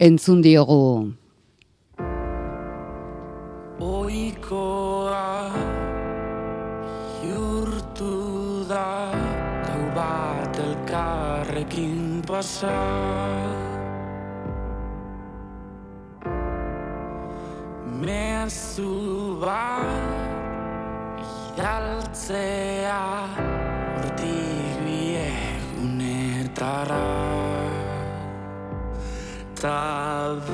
entzun diogu. Oikoa Jurtu da Gau bat elkarrekin pasa Mezu bat Idaltzea Entzun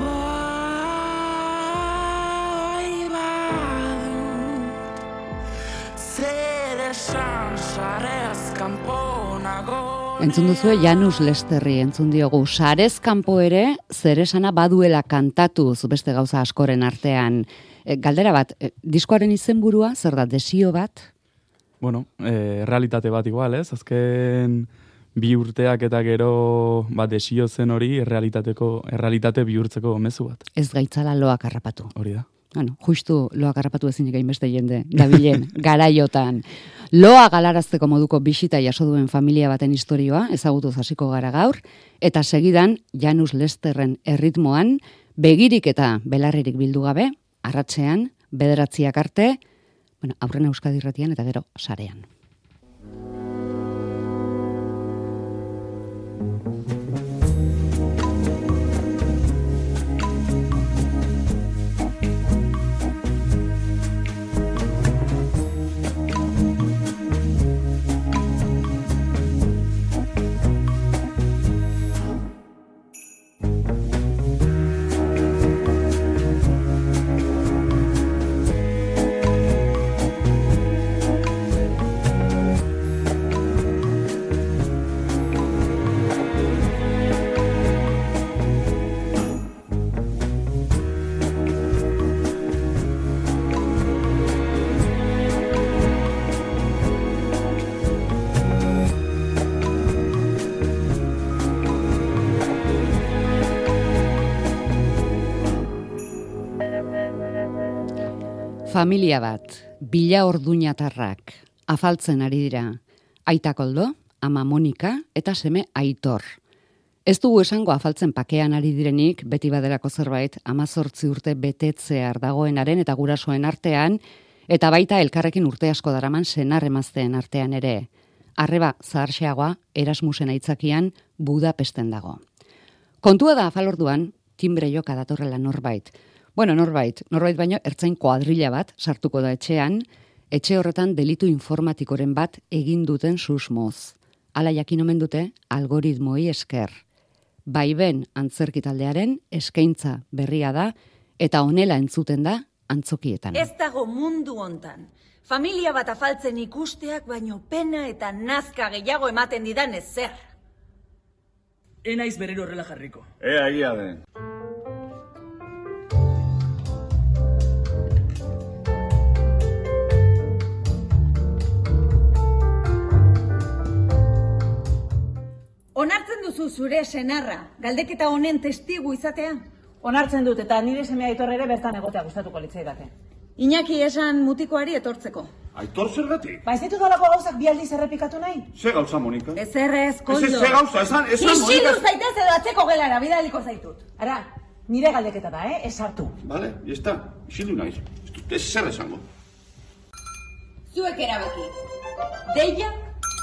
duzu Janus Lesterri entzun diogu sarez kanpo ere zeresana baduela kantatuz beste gauza askoren artean. E, galdera bat, e, diskoaren izenburua zer da desio bat? Bueno, e, realitate bat igual, ez? Azken bi urteak eta gero ba, desio zen hori errealitateko, errealitate bihurtzeko mezu bat. Ez gaitzala loak harrapatu. Hori da. Bueno, justu loak harrapatu ezinik hainbeste jende, dabilen, garaiotan. Loa galarazteko moduko bisita jaso duen familia baten historioa, ezagutuz hasiko gara gaur, eta segidan Janus Lesterren erritmoan, begirik eta belarririk bildu gabe, arratzean, bederatziak arte, bueno, aurrena Euskadi Irratian eta gero sarean. Thank you. Familia bat, bila orduñatarrak, afaltzen ari dira. Aita koldo, ama Monika eta seme aitor. Ez dugu esango afaltzen pakean ari direnik, beti badelako zerbait, amazortzi urte betetzear dagoenaren eta gurasoen artean, eta baita elkarrekin urte asko daraman senar emazteen artean ere. Arreba zaharxeagoa, Erasmusen aitzakian, Budapesten dago. Kontua da afalorduan, timbre joka datorrela norbait. Bueno, norbait, norbait baino ertzain kuadrilla bat sartuko da etxean, etxe horretan delitu informatikoren bat egin duten susmoz. Hala jakin omen dute algoritmoi esker. Baiben antzerkitaldearen eskaintza berria da eta honela entzuten da antzokietan. Ez dago mundu hontan. Familia bat afaltzen ikusteak baino pena eta nazka gehiago ematen didan ez zer. Enaiz berriro horrela jarriko. Ea egia den. Onartzen duzu zure senarra, galdeketa honen testigu izatea? Onartzen dut eta nire semea aitor ere bertan egotea gustatuko litzaidake. Iñaki esan mutikoari etortzeko. Aitor zergatik? Ba ez ditu dalako gauzak bi aldiz errepikatu nahi? Ze gauza, Monika? Ez errez, Ez koldo. ez ze gauza, esan, esan, Monika. zaitez edo atzeko gelara, bidaliko zaitut. Ara, nire galdeketa da, eh? Ez hartu. Vale, ya está. Isildu naiz. Ez dut ez zer esango. Zuek erabeki. Deia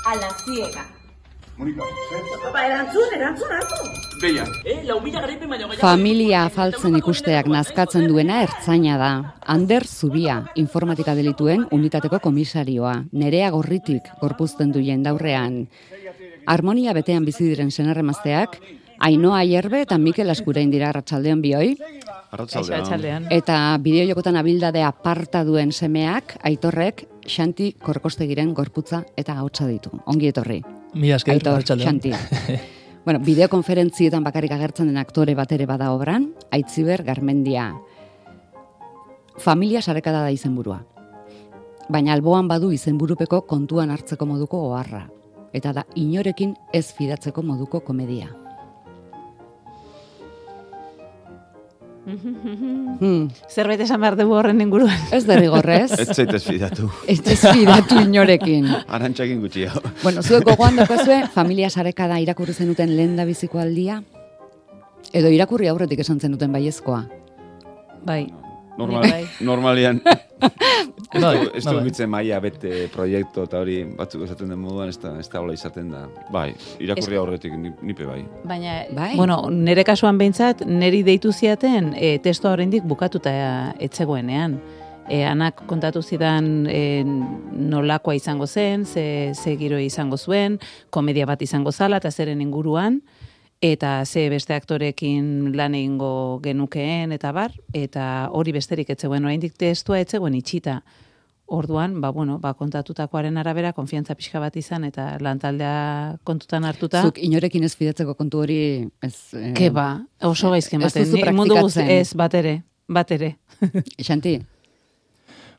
ala ziega. Monika, zer? Ba, erantzun, erantzun hartu. Deia. Eh, lau mila garaipen baino gehiago. Familia afaltzen ikusteak nazkatzen duena ertzaina da. Ander Zubia, informatika delituen unitateko komisarioa. Nerea gorritik gorpuzten du jendaurrean. Harmonia betean bizi diren senarremazteak, Ainoa Aierbe eta Mikel Askurain dira arratsaldean bioi. Atxaldean. Eta bideojokotan abildade aparta duen semeak, aitorrek, Xanti Korkostegiren gorputza eta hautsa ditu. Ongi etorri. Mila esker, Aitor. Xanti. bueno, bideokonferentzietan bakarrik agertzen den aktore bat ere bada obran, Aitziber Garmendia. Familia sarekada da izenburua. Baina alboan badu izenburupeko kontuan hartzeko moduko oharra. Eta da inorekin ez fidatzeko moduko komedia. Hmm, Zerbait esan behar dugu horren inguruan. ez derrigorrez, Ez zaitez fidatu. ez fidatu inorekin. Arantxakin gutxi hau. Bueno, zuek gogoan daukazue, familia sarekada irakurri zenuten lehen da biziko aldia? Edo irakurri aurretik esan zenuten baiezkoa. Bai. Normal, Bai. normalian. ez Bai, du, ez du bai. gitzen maia bete proiektu eta hori batzuk esaten den moduan ez da, ez da izaten da. Bai, irakurri Ez- aurretik ni- nipe bai. Baina, Bai. bueno, nire kasuan behintzat, niri deitu ziaten e, testoa oraindik bukatuta etzegoenean. E, anak kontatu zidan e, nolakoa izango zen, ze, ze giro izango zuen, komedia bat izango zala eta zeren inguruan, eta ze beste aktorekin lan egingo genukeen eta bar, eta hori besterik etzegoen, oraindik testua etzegoen itxita. Orduan, ba, bueno, ba, kontatutakoaren arabera, konfiantza pixka bat izan, eta lantaldea kontutan hartuta. Zuk inorekin ez fidatzeko kontu hori ez... eh, Ke ba, oso gaizke Ez ematen. duzu Ni mundu guzti, praktikatzen. ez, bat ere, bat ere. Xanti,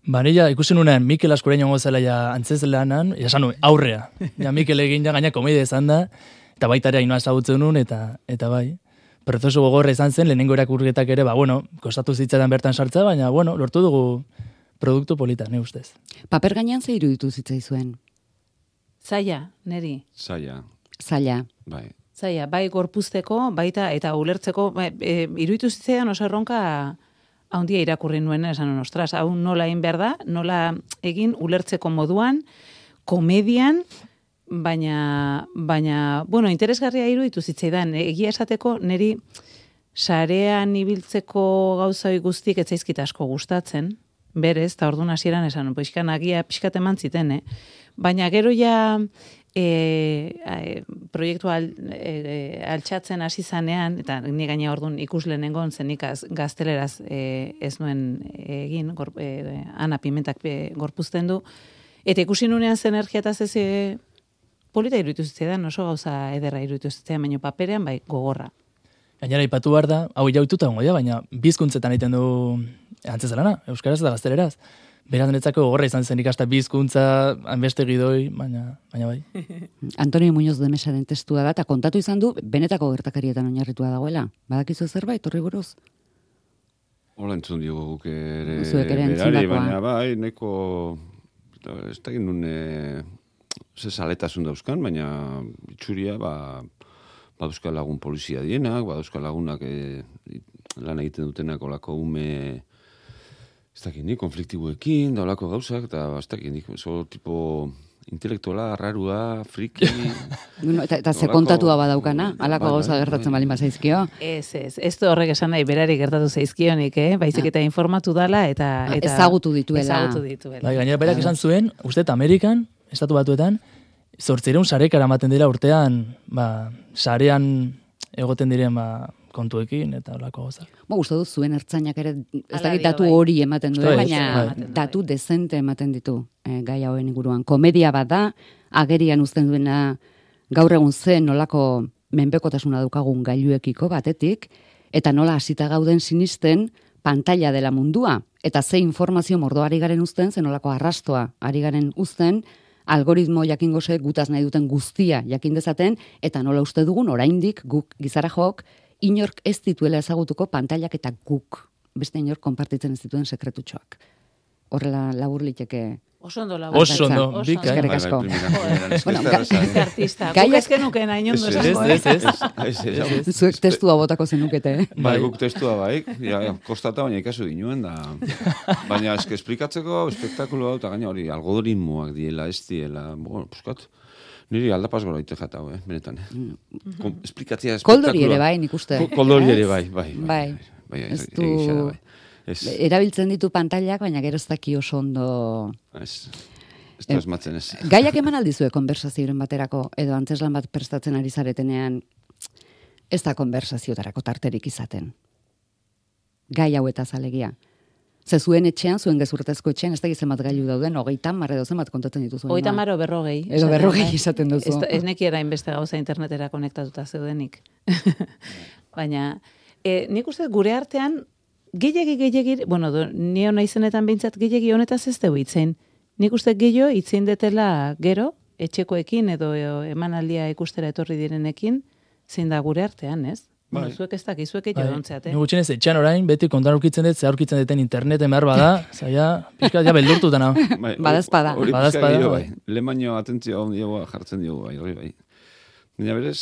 Ba, nila ikusi nunean Mikel Askorein ongo zela ja antzez lanan, esan nuen, aurrea. Ja Mikel egin ja gaina komedia izan da, eta baita ere hainoa ezagutzen nuen, eta, eta bai. Prozesu gogorra izan zen, lehenengo erakurketak ere, ba, bueno, kostatu zitzaidan bertan sartza, baina, bueno, lortu dugu produktu polita, ne ustez. paper gainean ze iruditu zitzaizuen? Zaila, neri. Zaila, Zaila. bai. Zaila, bai gorpuzteko, baita eta ulertzeko, ba, e, iruditu zitzaidan oso erronka haundia irakurri nuen, esan nuen, ostras, hau nola egin behar da, nola egin ulertzeko moduan, komedian, baina, baina, bueno, interesgarria iruditu zitzaidan, egia esateko, neri sarean ibiltzeko gauza hori guztik ez zaizkit asko gustatzen, berez, eta orduan hasieran esan, pixkan agia pixkat eman ziten, eh? Baina gero ja e, e, proiektu al, e, altxatzen hasi zanean, eta ni gaina orduan ikusle nengon zenik az- gazteleraz e, ez nuen egin, gor, e, ana pimentak e, gorpuzten du, eta ikusi nunean zen energia eta zeze polita iruditu zitzaidan, oso gauza ederra iruditu zitzaidan, baina paperean bai gogorra. Gainera ipatu behar da, hau jaututa gongo da, baina bizkuntzetan egiten du antzez lana, euskaraz eta gazteleraz. Beraz netzako gogorra izan zen ikasta bizkuntza, hanbeste gidoi, baina, baina bai. Antonio Muñoz de Mesaren testua da, eta kontatu izan du, benetako gertakarietan oinarritua dagoela. Badakizu zerbait, horri buruz? Hola entzun diogu guk ere Zuek ere berari, baina bai, neko, ez da nun, e, ze saletasun dauzkan, baina itxuria, ba, baduzka lagun polizia dienak, baduzka lagunak e, lan egiten dutenak olako ume, ez dakit nik, konfliktiboekin, da olako gauzak, eta ez dakit nik, oso tipo intelektuala, rarua, friki, Bueno, eta, eta ze kontatua badaukana, halako Bai, gauza bai, gertatzen bai. balin bazaizkio. Ez, ez, ez du horrek esan nahi berari gertatu zaizkionik, eh? Baizik eta informatu dala eta... eta Ezagutu dituela. Ezagutu dituela. Bai, gainera berak esan zuen, uste Amerikan, estatu batuetan, zortzireun sarekara ematen dira urtean, ba, sarean egoten diren ba, kontuekin eta olako gauza. Bo, uste dut zuen ertzainak ere, ez dakit datu bai. hori ematen du, Bai, baina bai. datu dezente ematen ditu eh, gai hauen inguruan. Komedia bat da, agerian uzten duena gaur egun zen nolako menpekotasuna daukagun gailuekiko batetik, eta nola hasita gauden sinisten pantalla dela mundua, eta ze informazio mordo ari garen uzten, ze nolako arrastoa ari garen uzten, algoritmo jakingo ze gutaz nahi duten guztia jakin dezaten, eta nola uste dugun oraindik guk gizara jok, inork ez dituela ezagutuko pantailak eta guk beste inork konpartitzen ez dituen sekretutxoak. Horrela labur liteke. Oso ondo lagun. Oso ondo, bika. eskerrik Bai, bai, asko. Bueno, eh? artista. Guk Gaiak- ez genuken hain ondo Ez, esango, Ez, eh? ez, ez. Zuek testua botako zenukete, eh? Bai, guk testua bai, ja, kostata baina ikasu dinuen da. Baina eske esplikatzeko espektakulo hau eta gaina hori algoritmoak diela, ez diela, bueno, puskat. Niri aldapaz gora ite jatau, eh, benetan. Eh. Kom, esplikatzea espektakuloa. Koldori ere bai, nik uste. Ko- Koldori ere bai, bai. Bai. bai, bai. Ez, Erabiltzen ditu pantailak, baina gero ez daki oso ondo... ez, ez da esmatzen ez. Gaiak eman aldizue konversazioaren baterako, edo antzeslan bat prestatzen ari zaretenean, ez da konversaziotarako tarterik izaten. Gai hau eta zalegia. Ze zuen etxean, zuen gezurtezko etxean, ez da zenbat gailu dauden, hogeita mar edo zenbat kontatzen dituzu. Hogeita maro berrogei. Edo berrogei da. esaten duzu. Ez, ez nekiera inbeste gauza internetera konektatuta zeudenik. Baina, e, nik uste gure artean, gehiagi gehiagi, bueno, do, ni hona izenetan behintzat gehiagi honetaz ez dugu itzen. Nik uste gehiago itzein detela gero, etxekoekin edo emanaldia ikustera etorri direnekin, zein da gure artean, ez? Bai. Bueno, zuek ez dakiz, zuek egin Bai. dontzeate. Ni gutxienez etxean orain, beti kontan aurkitzen dut, ze aurkitzen duten interneten behar bada, zaila, pixka, ja beldurtuta nao. Bai, Badazpada. Hori Badazpada, pixka dio, bai. bai. Lemaino atentzio hon jartzen diogu, bai, hori bai. Baina berez,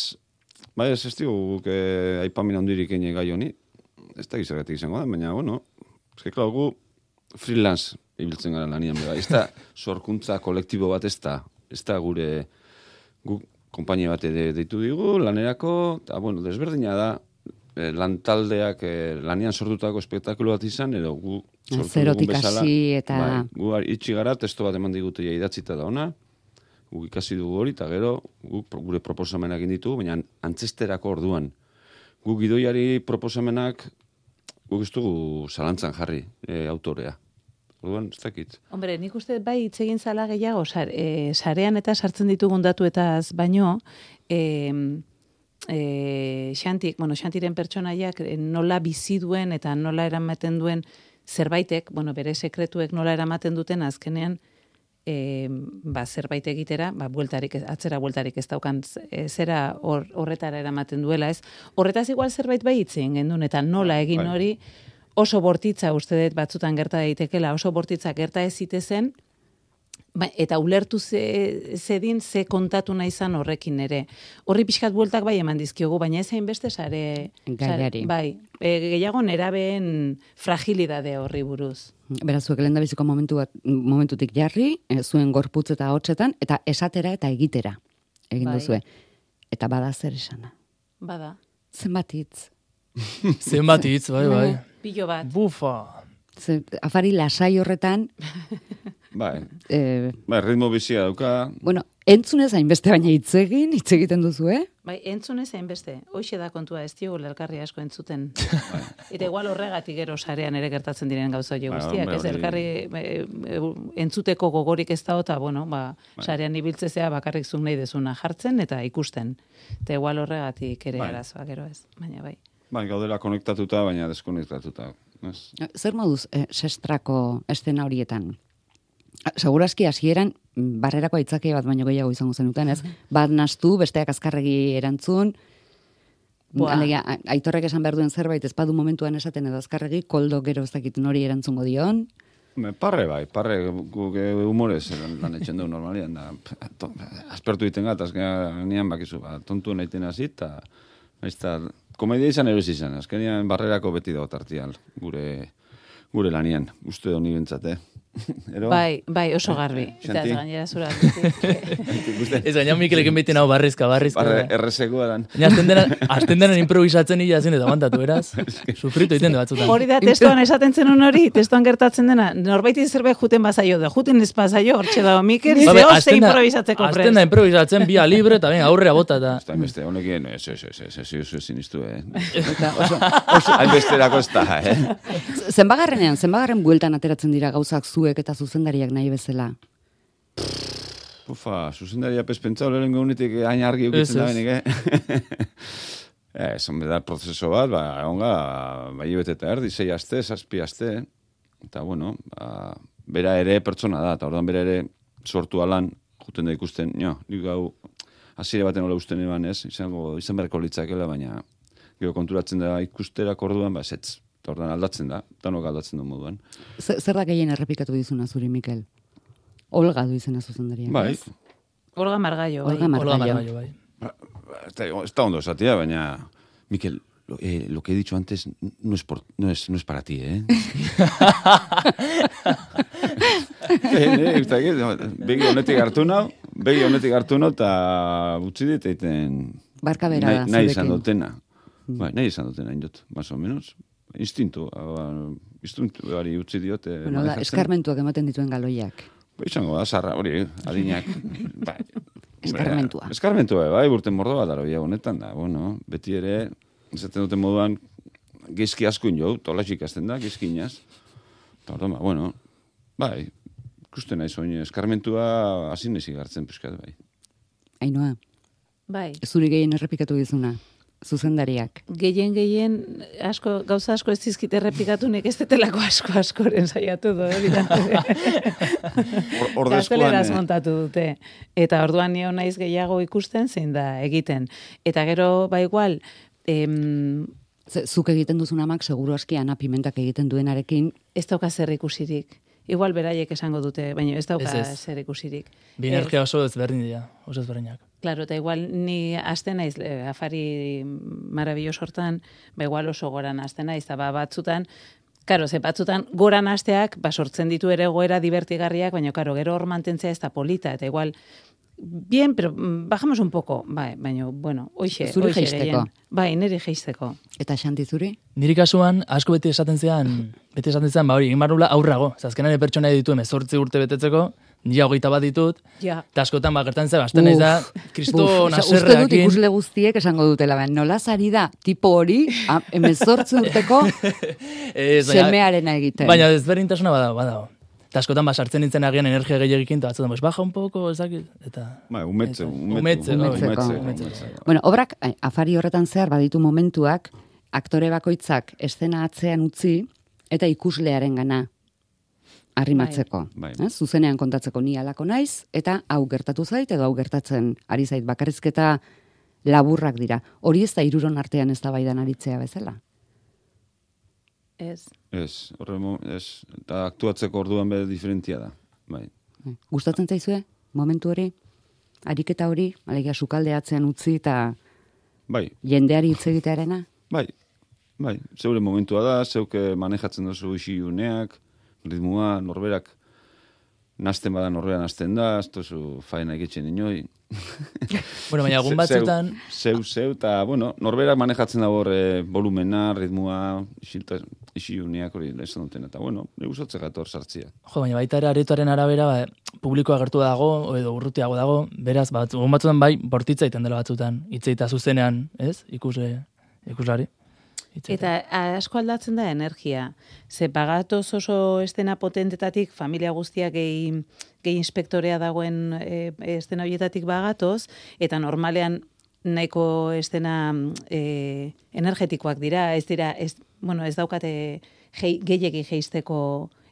Bai, ez ez digu guk eh, aipamin handirik gai honi. Ez da gizarretik izango da, baina, bueno, ez que, klar, gu freelance ibiltzen gara lanian, bera. Ez da sorkuntza kolektibo bat ez da. Ez da gure guk konpainia bat ere deitu digu, lanerako, eta, bueno, desberdina da, eh, lantaldeak eh, lanian sortutako espektakulo bat izan, edo gu sortu Zerotik hasi eta- Bai, gu itxi gara, testo bat eman digute ja idatzita da ona, guk ikasi dugu hori, eta gero guk gure proposamenak egin ditugu, baina antzesterako orduan. Guk gidoiari proposamenak guk ez dugu zalantzan jarri e, autorea. Orduan, ez dakit. Hombre, nik uste bai hitz egin zala gehiago, sar, e, sarean eta sartzen ditugun datuetaz baino, e, e, xantik, bueno, xantiren pertsonaiak e, nola bizi duen eta nola eramaten duen zerbaitek, bueno, bere sekretuek nola eramaten duten azkenean, e, ba, zerbait egitera, ba, bueltarik, atzera bueltarik ez daukan e, zera hor, horretara eramaten duela, ez? Horretaz igual zerbait bai hitz egin gendun, eta nola egin bai. hori, oso bortitza uste dut batzutan gerta daitekela, oso bortitza gerta ez zitezen, ba, eta ulertu ze, zedin ze kontatu nahi izan horrekin ere. Horri pixkat bueltak bai eman dizkiogu, baina ez hainbeste sare... Gaiari. bai, e, gehiago nerabeen fragilidade horri buruz. Beraz, zuek lehen biziko momentu bat, momentutik jarri, eh, zuen gorputz eta hotxetan, eta esatera eta egitera egin Bai. duzue. Eta bada zer esana. Bada. Zenbat hitz. Zenbat hitz, bai, bai. Pilo bat. Bufa. Ze, afari lasai horretan, Bai, eh, bai, ritmo bizia dauka, bueno, entzunez hainbeste baina hitz egin, hitz egiten duzu, eh? Bai, entzunez hainbeste. Hoxe da kontua ez diogu elkarri asko entzuten. Bai. Eta igual horregatik gero sarean ere gertatzen diren gauza Bai, guztiak, hombre, ez hori- elkarri e, e, entzuteko gogorik ez da eta bueno, ba, Bai. sarean ibiltzezea bakarrik zuk nahi dezuna jartzen eta ikusten. Eta igual horregatik ere Bai. arazoa gero ez, baina bai. bai, gaudela konektatuta, baina deskonektatuta. Ez? Zer moduz eh, sestrako estena horietan? Segurazki hasieran mm, barrerako aitzaki bat baino gehiago izango zenuten, ez? Bat nastu, besteak azkarregi erantzun, Buah. Alegia, a- aitorrek esan behar duen zerbait, ez badu momentuan esaten edo azkarregi, koldo gero ez dakit nori erantzungo dion. Me, parre bai, parre guk eh, humorez lan, lan etxen dugu normalian, da, to, aspertu egiten gat, azkenean bakizu, ba, tontu naiten hasi, eta eta komedia izan erosi izan, azkenean barrerako beti dago tartial, gure, gure lanian, uste honi bentsat, eh? Ero? Bai, bai, oso garbi. Eta Xanti? gainera zura. Ez gaina Mikelekin beti nau barrizka, barrizka. barre, bai. errezeko eran. Baina azten dena, azten dena improvisatzen hila zen eta aguantatu, eraz? Sufritu egiten du batzutan. Hori da, testoan esaten zenun hori, testoan gertatzen dena, norbaiti zerbait juten bazaio da, juten ez bazaio, hortxe dago, Mikel, zeo ze da- improvisatzeko hasten da prest. improvisatzen, bia libre, eta ben, aurrea bota, eta... Ez da, beste, honekin, ez, ez, ez, ez, ez, ez, ez, sinistu, eh? Eta oso, oso, hainbesterako ez da, eh? Zenbagarrenean, zenbagarren bueltan ateratzen dira gauzak zuek eta zuzendariak nahi bezala. Ufa, zuzendaria pez pentsau lehenengo unetik hain argi Ez, ukitzen da benik, eh? Ez, hombre, da prozeso bat, ba, onga, bai bete eta erdi, sei aste, zazpi aste, eta bueno, ba, bera ere pertsona da, eta orduan bera ere sortu alan, juten da ikusten, jo, nik gau, hasiera baten hola usten eban ez, izango, izan beharko litzakela, baina gero konturatzen da ikusterak orduan, ba, zetz, eta orduan aldatzen da, danok aldatzen du moduan. Zer zer da gehien errepikatu dizuna zuri, Mikel? Olga du izena zuzendariak. Bai, ez? Olga Margallo, bai. Olga Margallo. Olga Margallo, bai. Está, está ondo esatia, baina... Miquel, lo, eh, lo que he dicho antes no es, por, no es, no es para ti, ¿eh? eh, begi honetik hartu nau, begi honetik hartu nau, eta utzi dit egiten... Barka bera nahi, nahi izan dutena. Bai, nahi izan dutena, indot, más o menos. Instintu, ba, instintu hori utzi diot. Eh, Bueno, da, eskarmentuak ematen dituen galoiak. Ba, izango da, zarra, hori, adinak. bai, Eskarmentua. Eskarmentua, bai, burten mordo bat dara, honetan da, bueno, beti ere, esaten duten moduan, gezki askoin jo, tolasik ikasten da, gezkinaz. Eta orduan, ba, bueno, bai, ikusten nahi zoin, eskarmentua hasi nezi gartzen pizkat, bai. Ainoa, Bai. zuri gehien errepikatu dizuna, zuzendariak. Gehien gehien asko gauza asko ez dizkit errepikatu nik ez detelako asko askoren saiatu do da. Or- Gazteleraz eh, montatu dute. Eta orduan nio naiz gehiago ikusten zein da egiten. Eta gero ba igual em, zuk egiten duzun amak, seguru aski Ana Pimentak egiten duenarekin, ez dauka zer ikusirik. Igual beraiek esango dute, baina ez dauka Ez, ez. zer ikusirik. Bi energia oso ezberdin dira, oso ezberdinak. Claro, eta igual ni aste naiz eh, afari marabilloso hortan, ba igual oso goran aste naiz, eta ba batzutan Karo, ze batzutan goran asteak ba sortzen ditu ere goera divertigarriak, baina karo, gero hor mantentzea ez da polita eta igual Bien, pero mm, bajamos un poco. Bai, baina, bueno, oixe, Zuri oixe jeisteko. gehien. Bai, niri jeisteko. Eta xanti zuri? Niri kasuan, asko beti esaten zean, beti esaten zean, ba hori, egin barnula aurrago. Zazkenan ere pertsona ditu emezortzi urte betetzeko, nila hogeita bat ditut, Ja. eta askotan ba, gertan zen, azten naiz da, kristo osea, Uste dut naserreakin. ikusle guztiek esango dutela, baina nola zari da, tipo hori, emezortzi urteko Ez, baina- semearena egiten. Baina ezberdintasuna badago, badago. Eta askotan ba, sartzen nintzen agian energia gehiagikin, eta batzutan, baja un poco, ez dakit, eta... Bai, umetze, umetze, umetze, umetze, umetze. Bueno, obrak, eh, afari horretan zehar baditu momentuak, aktore bakoitzak estena atzean utzi, eta ikuslearen gana arrimatzeko. Bai. Eh? Zuzenean kontatzeko ni alako naiz, eta hau gertatu zait, edo hau gertatzen ari zait bakarrizketa laburrak dira. Hori ez da iruron artean ez da baidan aritzea bezala. Ez. Ez, horre, mo- ez, eta aktuatzeko orduan bere diferentia da. Bai. Gustatzen zaizue, momentu hori? Ariketa hori, alegia sukalde atzean utzi eta Bai, jendeari hitz egitearena? bai, bai, zeure momentua da, zeuke manejatzen duzu isiuneak, ritmua, norberak, nasten bada norberan nasten da, ez duzu faena egitzen inoi. Bueno, baina egun batzutan, Zeu, zeu, eta, bueno, norberak manejatzen da hor eh, volumena, ritmua, isilta, isiuneak hori esan duten, eta, bueno, ne gustatze gator sartzia. jo, baina baita ere aretoaren arabera, ba, publikoa gertu dago, edo urrutiago dago, beraz, bat, egun batzutan bai, bortitza iten dela batzutan, hitzeita zuzenean, ez, ikusle, ikuslari. Hitz egiten. Eta asko aldatzen da energia. Ze pagatoz oso estena potentetatik, familia guztiak gehi, gehi inspektorea dagoen e, estena horietatik bagatoz, eta normalean nahiko estena e, energetikoak dira, ez dira, ez, bueno, ez daukate gei, gehiegi geisteko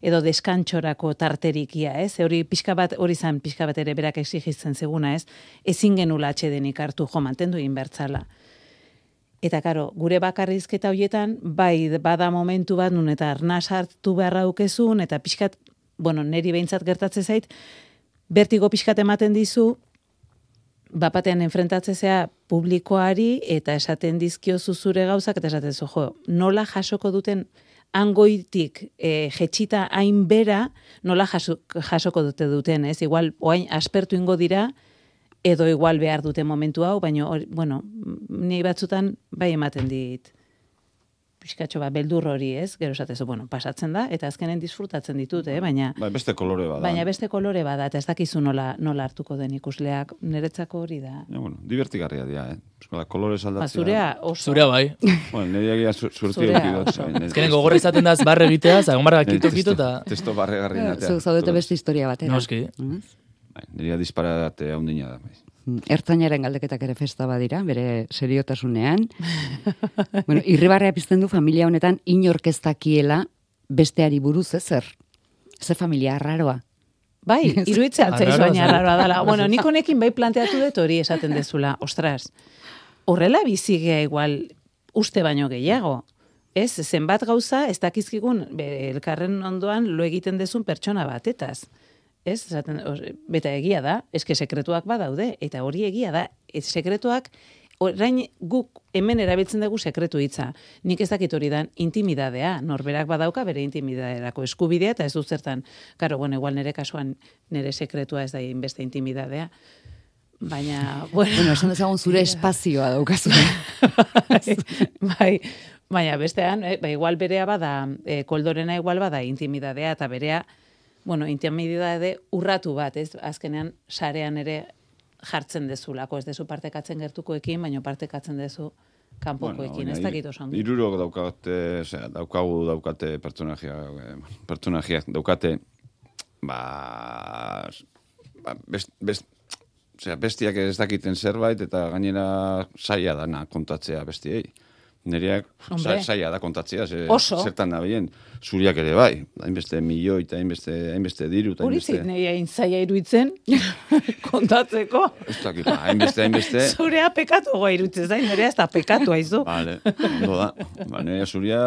edo deskantxorako tarterikia, ez? Hori pixka bat, hori zan pixka bat ere berak exigitzen zeguna, ez? Ezin genula atxedenik hartu, jo, mantendu inbertzala. Eta karo, gure bakarrizketa hoietan, bai, bada momentu bat nun eta arnaz hartu beharra dukezun, eta pixkat, bueno, neri behintzat gertatze zait, bertigo pixkat ematen dizu, bapatean enfrentatzezea publikoari eta esaten dizkiozu zure gauzak, eta esaten zu, jo, nola jasoko duten angoitik e, jetxita hain bera, nola jaso, jasoko dute duten, ez? Igual, oain aspertu ingo dira, edo igual behar dute momentu hau, baina, hori- bueno, ni batzutan bai ematen dit pixkatxo bat beldur hori, ez? Gero esatezu, bueno, pasatzen da, eta azkenen disfrutatzen ditut, eh? baina, Bai, beste kolore bada. baina beste kolore bada, eta ez dakizu nola, nola hartuko den ikusleak, niretzako hori da. Ja, bueno, divertigarria dira, eh? Euskala, kolorez Ba, aldatzea. zurea oso. Zurea bai. Bueno, nire egia surti Zurea dut. Azkenen testo- gogorra izaten da barre egitea, zagon barra kito kito testo- eta... Testo barregarri natea. Zuk zaudete beste historia batera. Noski. Mm? Bai, nire disparate haundina da. Bai. Ertzainaren galdeketak ere festa badira, bere seriotasunean. bueno, irribarrea pizten du familia honetan inorkeztakiela besteari buruz ezer. Ze familia arraroa. Bai, iruditzea atzaiz baina arraroa dela. Bueno, nik honekin bai planteatu dut hori esaten dezula. Ostras, horrela bizigea igual uste baino gehiago. Ez, zenbat gauza, ez dakizkigun, elkarren ondoan lo egiten dezun pertsona batetaz. Ez, esaten, os- beta egia da, eske sekretuak badaude, eta hori egia da, ez sekretuak, orain guk hemen erabiltzen dugu sekretu hitza. Nik ez dakit hori dan intimidadea, norberak badauka bere intimidaderako eskubidea, eta ez du zertan, karo, bueno, igual nire kasuan nire sekretua ez da inbeste intimidadea. Baina, bueno, Bueno, esan dezagun zure espazioa daukazu. bai, baina bestean, eh, ba, igual berea bada, eh, koldorena igual bada intimidadea, eta berea, bueno, intimidade urratu bat, ez? Azkenean, sarean ere jartzen dezulako, ez dezu partekatzen gertukoekin, baina partekatzen dezu kanpokoekin, ez dakit oso ondo. Irurok daukate, osea, daukagu daukate pertsonajia, eh, pertsonajiak daukate, ba, ba best, best, osea, bestiak ez dakiten zerbait, eta gainera saia dana kontatzea bestiei. Nereak saia da kontatzea, ze, Oso. zertan nabien, zuriak ere bai, hainbeste milioi eta hainbeste, hainbeste diru, Hori hainbeste... zit nahi hain zaila iruditzen kontatzeko. Ez dakit, ba, hainbeste, hainbeste... Zurea pekatu goa iruditzen zain, nerea ez da pekatu aizu. Vale, ondo da. Ba, nire zuria,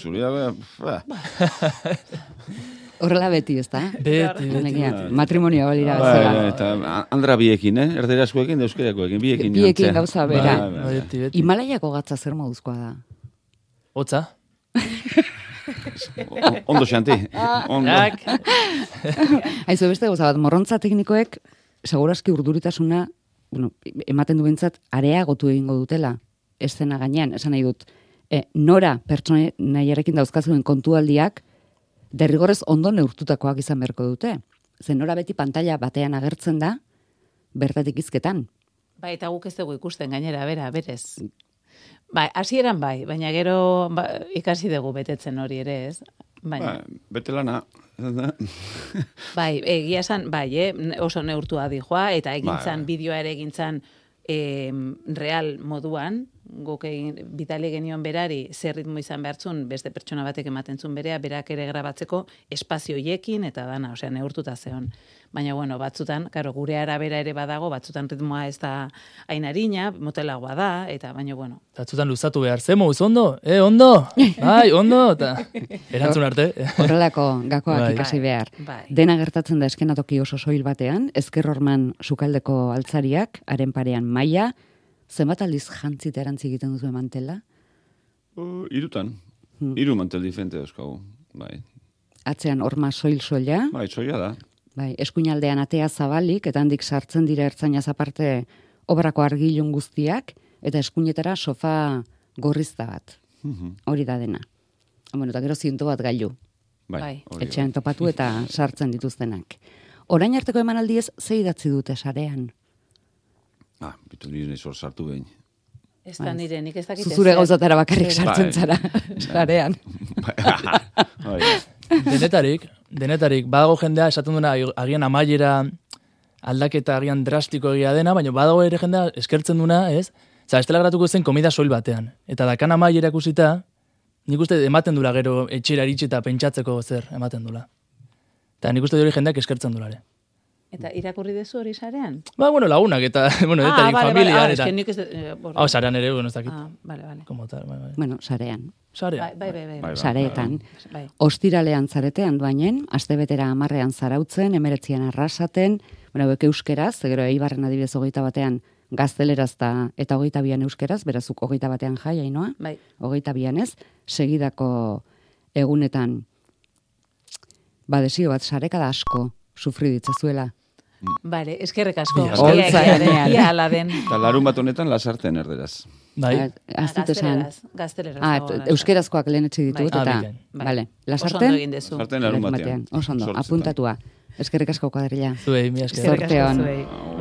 zuria, ba, Horrela beti, ez da? Beti, beti, Alegia, beti. Matrimonio balira bezala. bai, eta andra biekin, eh? Erderazkoekin, da euskarakoekin, biekin. Biekin gauza bera. Bai, bai, bai. Beti, beti. Himalaiako gatza zer moduzkoa da? Hotza. O- Ondo xanti. Ondo. Aizu beste gauza bat, morrontza teknikoek segurazki urduritasuna bueno, ematen du bentsat areagotu egingo dutela eszena gainean, esan nahi dut. E, nora pertsona nahiarekin dauzkazuen kontualdiak derrigorrez ondo neurtutakoak izan beharko dute. Zen nora beti pantalla batean agertzen da, bertatik izketan. Bai, eta guk ez dugu ikusten gainera, bera, berez. Bai, hasieran bai, baina gero ba, ikasi dugu betetzen hori ere, ez? Baina, Ba, bete lana. bai, egia esan, bai, eh, oso neurtua dijoa, eta egintzan, Bai. bideoa ere egintzan eh, real moduan, guk egin, bitali genion berari zer ritmo izan behartzun, beste pertsona batek ematen zuen berea, berak ere grabatzeko espazioiekin eta dana, osea, neurtuta zeon. Baina, bueno, batzutan, karo, gure arabera ere badago, batzutan ritmoa ez da hain harina, motelagoa da, eta baina, bueno, Tatzutan luzatu behar, zemo, uz ondo? Eh, ondo? Bai, ondo? Eta erantzun arte. Horrelako gakoak Bai. ikasi behar. bai. Dena gertatzen da eskenatoki oso soil batean, ezker horman sukaldeko altzariak, haren parean maila, zenbat aldiz jantzita erantzi egiten duzu mantela, Uh, irutan. Hmm. Iru mantel diferente dauzkagu. Bai. atzean horma soil soila, Bai, txoia da. bai, eskuinaldean atea zabalik, eta handik sartzen dira ertzainaz aparte obrako argilun guztiak, eta eskuinetara sofa gorrizta bat. Mhm. Hori da dena. Bueno, eta gero zientu bat gailu. Bai. Bai. hori etxean bai. topatu eta sartzen dituztenak. Orain arteko emanaldiez ze idatzi dute sarean. Ah, bitu nire nahi zor sartu behin. ez da nire, nik ez dakit Zuzure ezer. gauzatara bakarrik Bai. sartzen Bai. zara sarean. Bai. denetarik, denetarik, badago jendea esaten duna agian amaiera aldaketa agian drastiko egia dena, baina badago ere jendea eskertzen duna, ez? Za, estela gratuko zen komida soil batean. Eta dakan amaiera ikusita, nik uste ematen dula gero etxera iritsi eta pentsatzeko zer ematen dula. Eta nik uste hori jendeak eskertzen dula ere. Eta irakurri dezu hori sarean? Ba, bueno, lagunak eta, bueno, ah, denetarik, vale, familia, vale, ah, eta... eske nik ez... Eh, borra. Hau, sarean ere, bueno, ez dakit. Ah, vale, vale. Como tal, bai, bai. Bueno, sarean. Sarean. Bai, bai, bai, bai. Bai, bai. Sareetan. Bai. Ostiralean zaretean bainen, astebetera amarrean zarautzen, emeretzian arrasaten, bueno, bek euskeraz, gero eibarren adibidez hogeita batean gazteleraz ta, eta hogeita bian euskeraz, berazuk hogeita batean jai, hainoa, Bai. hogeita bian ez, segidako egunetan badesio bat sarekada asko sufri ditzazuela. Vale, eskerrek asko. Mila esker. Ia, Holtza ala den. Eta larun bat honetan lasarten erderaz. Bai, Az dut esan. Gazteleraz, gazteleraz Ah, euskerazkoak lehenetxe ditut, Bai. Ah, eta, bikain. Bai. vale, Oso lasarten. Lasarten larun batean. Oso ondo, Zortzetan. apuntatua. Eskerrik asko kuadrilla. zuei, mi esker. Eskerrik asko Zorte on. zuei.